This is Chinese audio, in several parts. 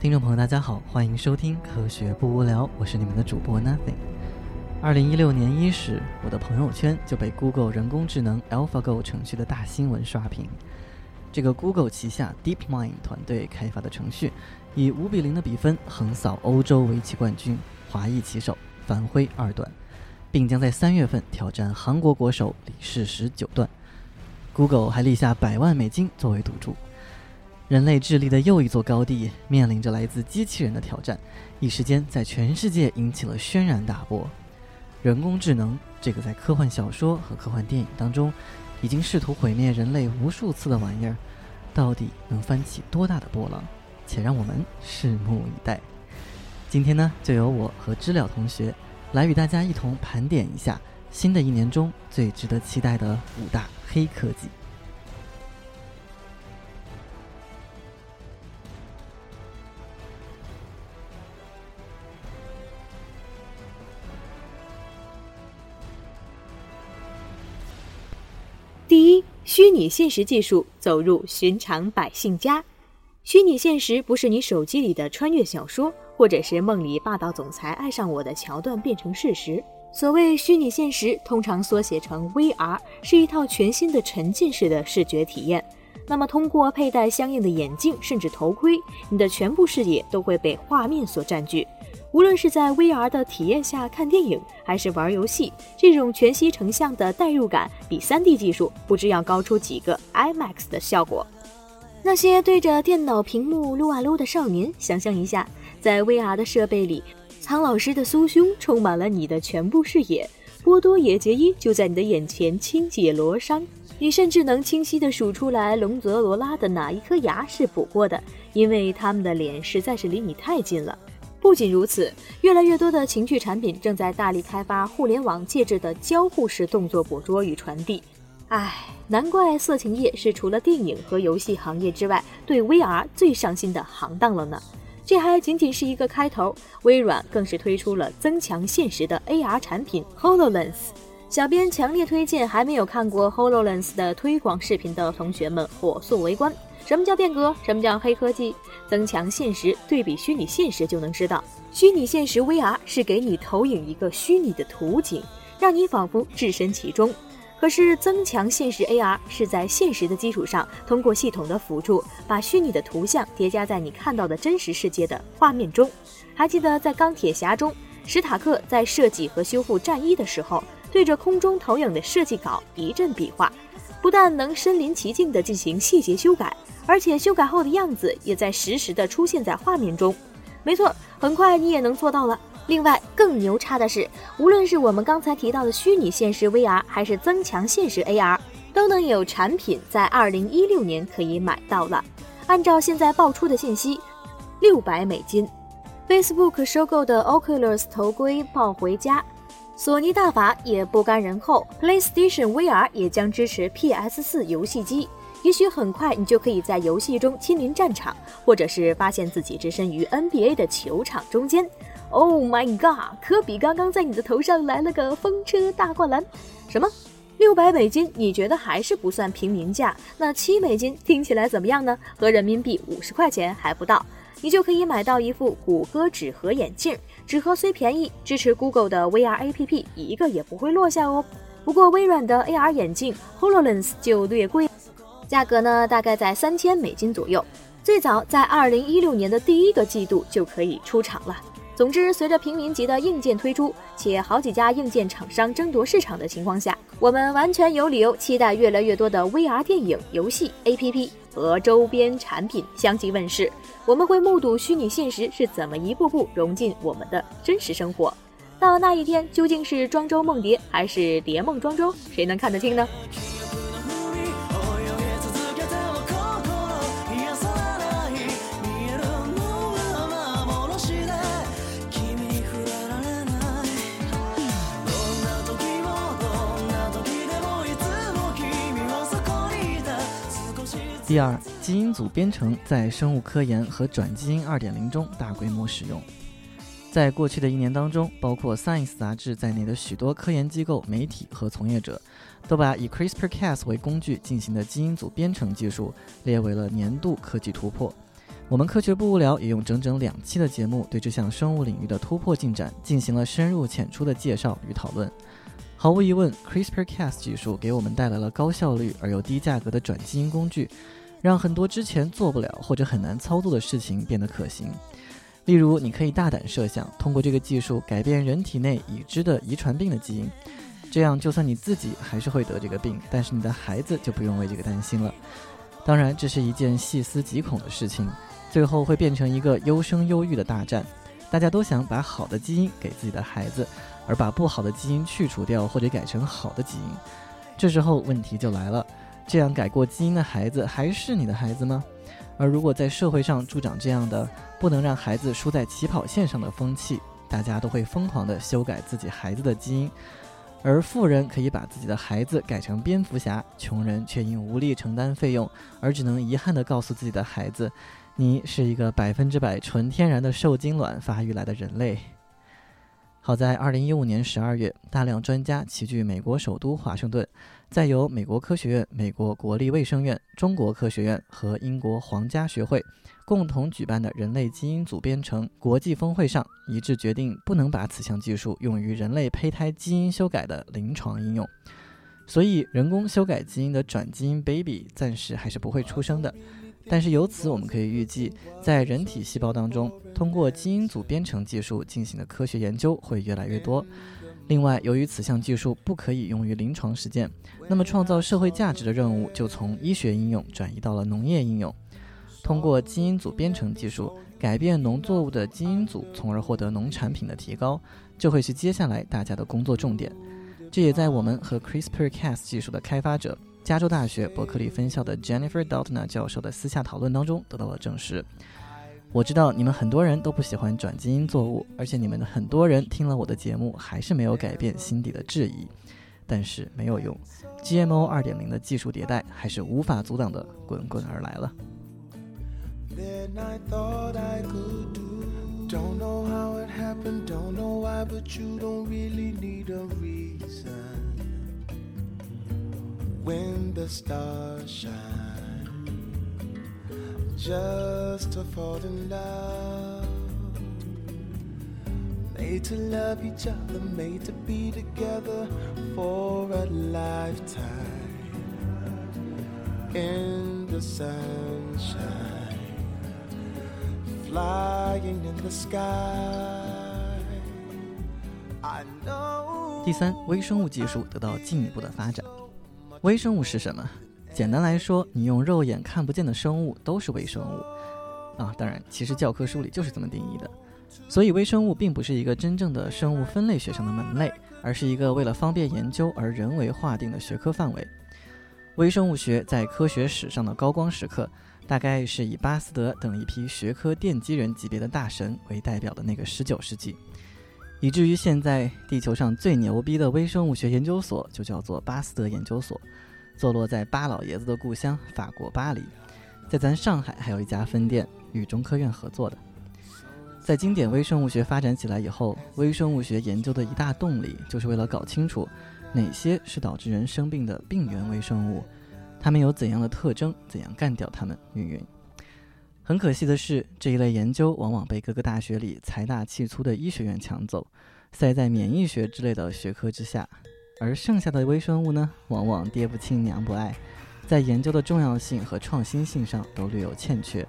听众朋友，大家好，欢迎收听《科学不无聊》，我是你们的主播 Nothing。二零一六年伊始，我的朋友圈就被 Google 人工智能 AlphaGo 程序的大新闻刷屏。这个 Google 旗下 DeepMind 团队开发的程序，以五比零的比分横扫欧洲围棋冠军华裔棋手樊辉二段，并将在三月份挑战韩国国手李世石九段。Google 还立下百万美金作为赌注。人类智力的又一座高地面临着来自机器人的挑战，一时间在全世界引起了轩然大波。人工智能这个在科幻小说和科幻电影当中已经试图毁灭人类无数次的玩意儿，到底能翻起多大的波浪？且让我们拭目以待。今天呢，就由我和知了同学来与大家一同盘点一下新的一年中最值得期待的五大黑科技。虚拟现实技术走入寻常百姓家。虚拟现实不是你手机里的穿越小说，或者是梦里霸道总裁爱上我的桥段变成事实。所谓虚拟现实，通常缩写成 VR，是一套全新的沉浸式的视觉体验。那么，通过佩戴相应的眼镜甚至头盔，你的全部视野都会被画面所占据。无论是在 VR 的体验下看电影，还是玩游戏，这种全息成像的代入感比 3D 技术不知要高出几个 IMAX 的效果。那些对着电脑屏幕撸啊撸的少年，想象一下，在 VR 的设备里，苍老师的酥胸充满了你的全部视野，波多野结衣就在你的眼前轻解罗裳，你甚至能清晰地数出来龙泽罗拉的哪一颗牙是补过的，因为他们的脸实在是离你太近了。不仅如此，越来越多的情趣产品正在大力开发互联网介质的交互式动作捕捉与传递。唉，难怪色情业是除了电影和游戏行业之外对 VR 最上心的行当了呢。这还仅仅是一个开头，微软更是推出了增强现实的 AR 产品 HoloLens。小编强烈推荐还没有看过 HoloLens 的推广视频的同学们火速围观。什么叫变革？什么叫黑科技？增强现实对比虚拟现实就能知道。虚拟现实 VR 是给你投影一个虚拟的图景，让你仿佛置身其中。可是增强现实 AR 是在现实的基础上，通过系统的辅助，把虚拟的图像叠加在你看到的真实世界的画面中。还记得在钢铁侠中，史塔克在设计和修复战衣的时候，对着空中投影的设计稿一阵比划，不但能身临其境地进行细节修改。而且修改后的样子也在实时的出现在画面中，没错，很快你也能做到了。另外，更牛叉的是，无论是我们刚才提到的虚拟现实 VR，还是增强现实 AR，都能有产品在二零一六年可以买到了。按照现在爆出的信息，六百美金，Facebook 收购的 Oculus 头盔抱回家，索尼大法也不甘人后，PlayStation VR 也将支持 PS 四游戏机。也许很快你就可以在游戏中亲临战场，或者是发现自己置身于 NBA 的球场中间。Oh my god！科比刚刚在你的头上来了个风车大灌篮。什么？六百美金？你觉得还是不算平民价？那七美金听起来怎么样呢？合人民币五十块钱还不到，你就可以买到一副谷歌纸盒眼镜。纸盒虽便宜，支持 Google 的 VR APP 一个也不会落下哦。不过微软的 AR 眼镜 Hololens 就略贵。价格呢，大概在三千美金左右。最早在二零一六年的第一个季度就可以出厂了。总之，随着平民级的硬件推出，且好几家硬件厂商争夺市场的情况下，我们完全有理由期待越来越多的 VR 电影、游戏、APP 和周边产品相继问世。我们会目睹虚拟现实是怎么一步步融进我们的真实生活。到那一天，究竟是庄周梦蝶还是蝶梦庄周，谁能看得清呢？第二，基因组编程在生物科研和转基因2.0中大规模使用。在过去的一年当中，包括《Science》杂志在内的许多科研机构、媒体和从业者，都把以 CRISPR-Cas 为工具进行的基因组编程技术列为了年度科技突破。我们科学不无聊也用整整两期的节目，对这项生物领域的突破进展进行了深入浅出的介绍与讨论。毫无疑问，CRISPR-Cas 技术给我们带来了高效率而又低价格的转基因工具，让很多之前做不了或者很难操作的事情变得可行。例如，你可以大胆设想，通过这个技术改变人体内已知的遗传病的基因，这样就算你自己还是会得这个病，但是你的孩子就不用为这个担心了。当然，这是一件细思极恐的事情。最后会变成一个优生优育的大战，大家都想把好的基因给自己的孩子，而把不好的基因去除掉或者改成好的基因。这时候问题就来了：这样改过基因的孩子还是你的孩子吗？而如果在社会上助长这样的不能让孩子输在起跑线上的风气，大家都会疯狂地修改自己孩子的基因。而富人可以把自己的孩子改成蝙蝠侠，穷人却因无力承担费用而只能遗憾地告诉自己的孩子。你是一个百分之百纯天然的受精卵发育来的人类。好在二零一五年十二月，大量专家齐聚美国首都华盛顿，在由美国科学院、美国国立卫生院、中国科学院和英国皇家学会共同举办的人类基因组编程国际峰会上，一致决定不能把此项技术用于人类胚胎基因修改的临床应用。所以，人工修改基因的转基因 baby 暂时还是不会出生的。但是由此，我们可以预计，在人体细胞当中，通过基因组编程技术进行的科学研究会越来越多。另外，由于此项技术不可以用于临床实践，那么创造社会价值的任务就从医学应用转移到了农业应用。通过基因组编程技术改变农作物的基因组，从而获得农产品的提高，这会是接下来大家的工作重点。这也在我们和 CRISPR-Cas 技术的开发者。加州大学伯克利分校的 Jennifer Doudna 教授的私下讨论当中得到了证实。我知道你们很多人都不喜欢转基因作物，而且你们的很多人听了我的节目还是没有改变心底的质疑。但是没有用，GMO 2.0的技术迭代还是无法阻挡的滚滚而来了。when the stars shine just to fall in love made to love each other made to be together for a lifetime in the sunshine flying in the sky i know 第三微生物技术得到进一步的发展微生物是什么？ 简单来说，你用肉眼看不见的生物都是微生物啊。当然，其实教科书里就是这么定义的。所以，微生物并不是一个真正的生物分类学上的门类，而是一个为了方便研究而人为划定的学科范围。微生物学在科学史上的高光时刻，大概是以巴斯德等一批学科奠基人级别的大神为代表的那个十九世纪。以至于现在，地球上最牛逼的微生物学研究所就叫做巴斯德研究所，坐落在巴老爷子的故乡法国巴黎。在咱上海还有一家分店，与中科院合作的。在经典微生物学发展起来以后，微生物学研究的一大动力就是为了搞清楚哪些是导致人生病的病原微生物，它们有怎样的特征，怎样干掉它们，云云。很可惜的是，这一类研究往往被各个大学里财大气粗的医学院抢走，塞在免疫学之类的学科之下。而剩下的微生物呢，往往爹不亲娘不爱，在研究的重要性和创新性上都略有欠缺。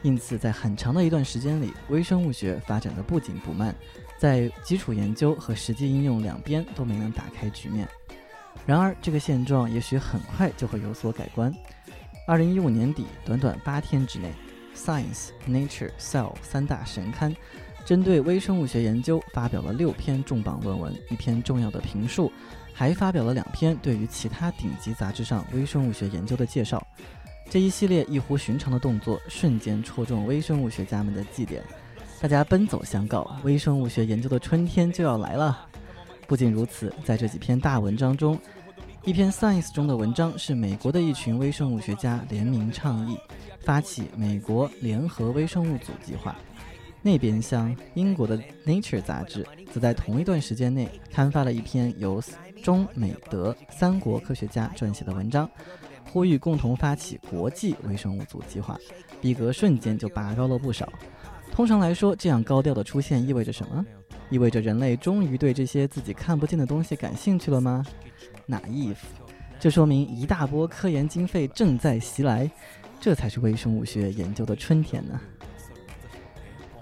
因此，在很长的一段时间里，微生物学发展的不紧不慢，在基础研究和实际应用两边都没能打开局面。然而，这个现状也许很快就会有所改观。二零一五年底，短短八天之内。Science、Nature、Cell 三大神刊，针对微生物学研究发表了六篇重磅论文，一篇重要的评述，还发表了两篇对于其他顶级杂志上微生物学研究的介绍。这一系列异乎寻常的动作，瞬间戳中微生物学家们的祭点，大家奔走相告：微生物学研究的春天就要来了。不仅如此，在这几篇大文章中，一篇 Science 中的文章是美国的一群微生物学家联名倡议。发起美国联合微生物组计划，那边厢英国的 Nature 杂志则在同一段时间内刊发了一篇由中美德三国科学家撰写的文章，呼吁共同发起国际微生物组计划，逼格瞬间就拔高了不少。通常来说，这样高调的出现意味着什么？意味着人类终于对这些自己看不见的东西感兴趣了吗？？Naive，？这说明一大波科研经费正在袭来，这才是微生物学研究的春天呢。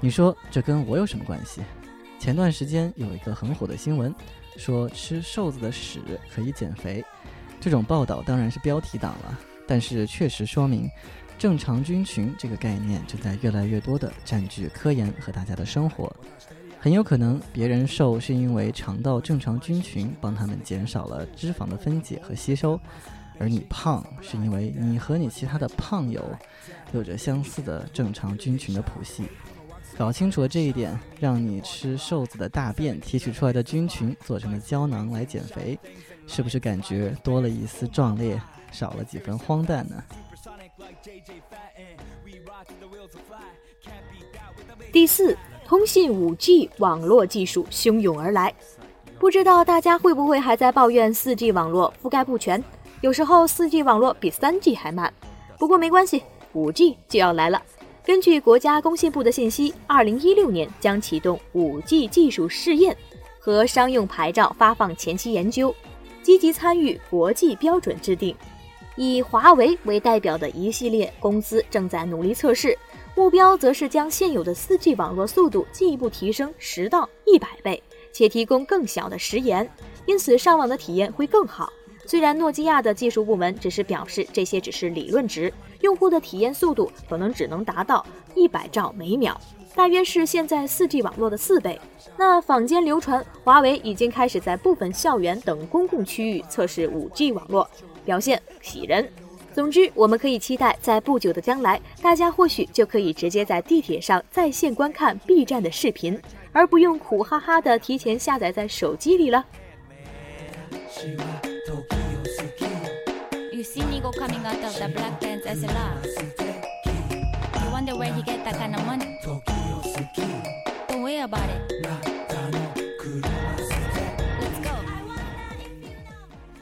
你说这跟我有什么关系？前段时间有一个很火的新闻，说吃瘦子的屎可以减肥。这种报道当然是标题党了，但是确实说明，正常菌群这个概念正在越来越多的占据科研和大家的生活。很有可能别人瘦是因为肠道正常菌群帮他们减少了脂肪的分解和吸收，而你胖是因为你和你其他的胖友有着相似的正常菌群的谱系。搞清楚了这一点，让你吃瘦子的大便提取出来的菌群做成了胶囊来减肥，是不是感觉多了一丝壮烈，少了几分荒诞呢？第四，通信 5G 网络技术汹涌而来，不知道大家会不会还在抱怨 4G 网络覆盖不全，有时候 4G 网络比 3G 还慢。不过没关系，5G 就要来了。根据国家工信部的信息，二零一六年将启动五 G 技术试验和商用牌照发放前期研究，积极参与国际标准制定。以华为为代表的一系列公司正在努力测试，目标则是将现有的四 G 网络速度进一步提升十到一百倍，且提供更小的时延，因此上网的体验会更好。虽然诺基亚的技术部门只是表示这些只是理论值，用户的体验速度可能只能达到一百兆每秒，大约是现在四 G 网络的四倍。那坊间流传，华为已经开始在部分校园等公共区域测试五 G 网络，表现喜人。总之，我们可以期待，在不久的将来，大家或许就可以直接在地铁上在线观看 B 站的视频，而不用苦哈哈的提前下载在手机里了。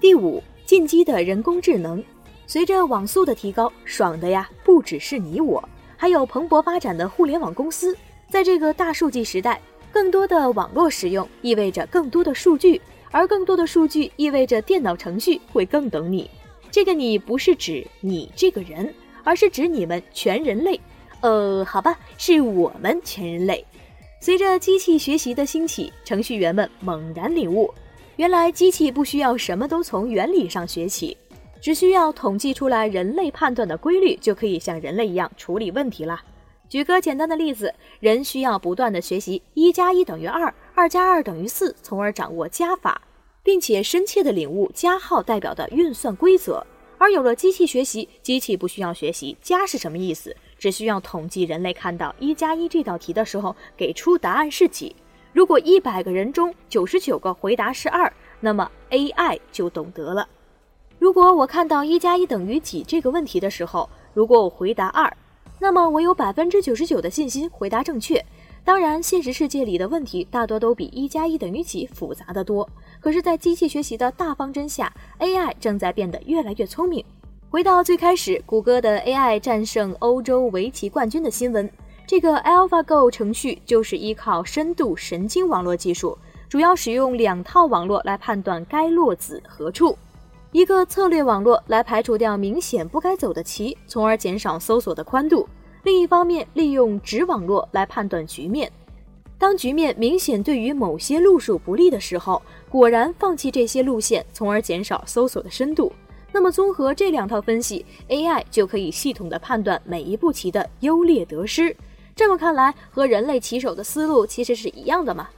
第五，进击的人工智能。随着网速的提高，爽的呀不只是你我，还有蓬勃发展的互联网公司。在这个大数据时代，更多的网络使用意味着更多的数据。而更多的数据意味着电脑程序会更懂你。这个你不是指你这个人，而是指你们全人类。呃，好吧，是我们全人类。随着机器学习的兴起，程序员们猛然领悟，原来机器不需要什么都从原理上学起，只需要统计出来人类判断的规律，就可以像人类一样处理问题了。举个简单的例子，人需要不断的学习一加一等于二，二加二等于四，从而掌握加法，并且深切的领悟加号代表的运算规则。而有了机器学习，机器不需要学习加是什么意思，只需要统计人类看到一加一这道题的时候给出答案是几。如果一百个人中九十九个回答是二，那么 AI 就懂得了。如果我看到一加一等于几这个问题的时候，如果我回答二。那么我有百分之九十九的信心回答正确。当然，现实世界里的问题大多都比一加一等于几复杂的多。可是，在机器学习的大方针下，AI 正在变得越来越聪明。回到最开始，谷歌的 AI 战胜欧洲围棋冠军的新闻，这个 AlphaGo 程序就是依靠深度神经网络技术，主要使用两套网络来判断该落子何处。一个策略网络来排除掉明显不该走的棋，从而减少搜索的宽度；另一方面，利用直网络来判断局面。当局面明显对于某些路数不利的时候，果然放弃这些路线，从而减少搜索的深度。那么，综合这两套分析，AI 就可以系统的判断每一步棋的优劣得失。这么看来，和人类棋手的思路其实是一样的嘛？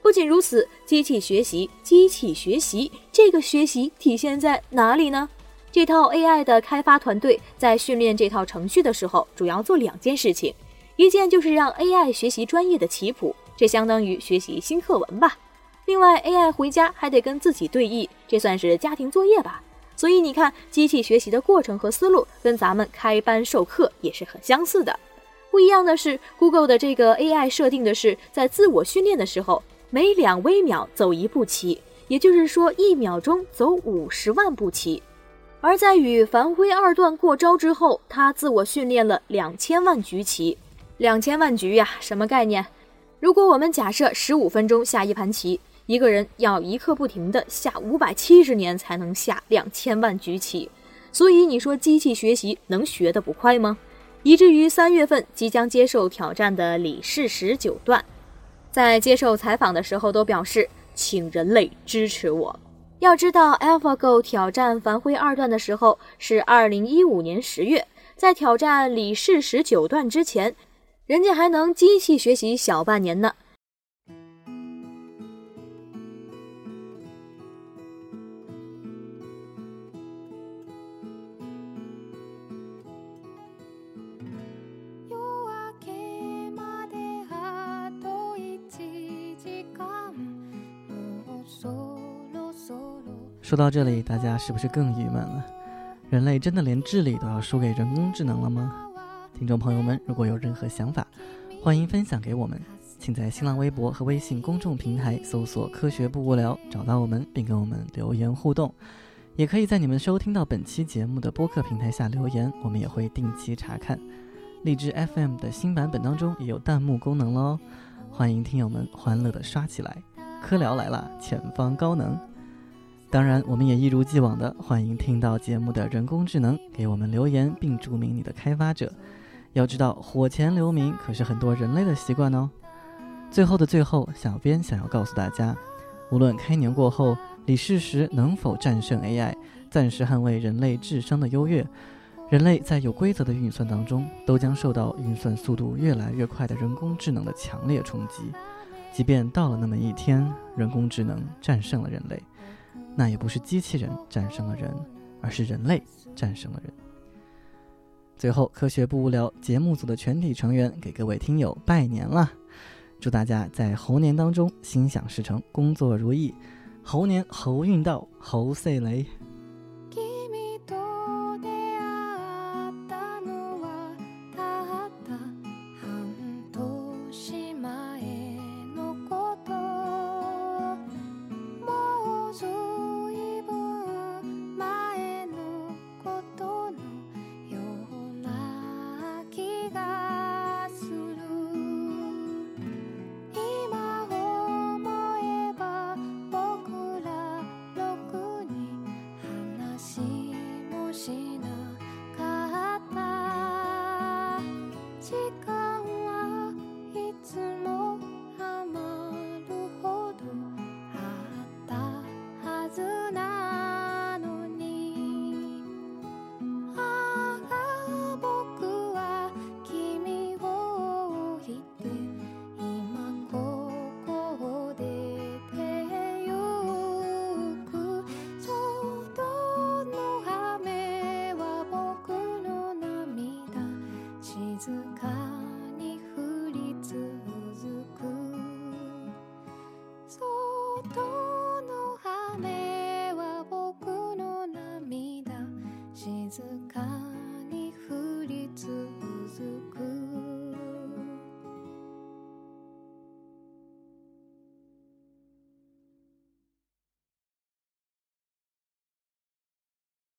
不仅如此，机器学习，机器学习，这个学习体现在哪里呢？这套 AI 的开发团队在训练这套程序的时候，主要做两件事情，一件就是让 AI 学习专业的棋谱，这相当于学习新课文吧。另外，AI 回家还得跟自己对弈，这算是家庭作业吧。所以你看，机器学习的过程和思路跟咱们开班授课也是很相似的。不一样的是，Google 的这个 AI 设定的是在自我训练的时候。每两微秒走一步棋，也就是说一秒钟走五十万步棋。而在与樊辉二段过招之后，他自我训练了两千万局棋。两千万局呀，什么概念？如果我们假设十五分钟下一盘棋，一个人要一刻不停的下五百七十年才能下两千万局棋。所以你说机器学习能学得不快吗？以至于三月份即将接受挑战的李世石九段，在接受采访的时候都表示，请人类支持我。要知道，AlphaGo 挑战樊辉二段的时候是二零一五年十月，在挑战李世石九段之前，人家还能机器学习小半年呢。说到这里，大家是不是更郁闷了？人类真的连智力都要输给人工智能了吗？听众朋友们，如果有任何想法，欢迎分享给我们，请在新浪微博和微信公众平台搜索“科学不无聊”找到我们，并跟我们留言互动。也可以在你们收听到本期节目的播客平台下留言，我们也会定期查看。荔枝 FM 的新版本当中也有弹幕功能喽，欢迎听友们欢乐的刷起来。科聊来了，前方高能。当然，我们也一如既往的欢迎听到节目的人工智能给我们留言，并注明你的开发者。要知道，火前留名可是很多人类的习惯哦。最后的最后，小编想要告诉大家，无论开年过后李世石能否战胜 AI，暂时捍卫人类智商的优越，人类在有规则的运算当中，都将受到运算速度越来越快的人工智能的强烈冲击。即便到了那么一天，人工智能战胜了人类。那也不是机器人战胜了人，而是人类战胜了人。最后，科学不无聊节目组的全体成员给各位听友拜年了，祝大家在猴年当中心想事成，工作如意，猴年猴运到，猴岁雷。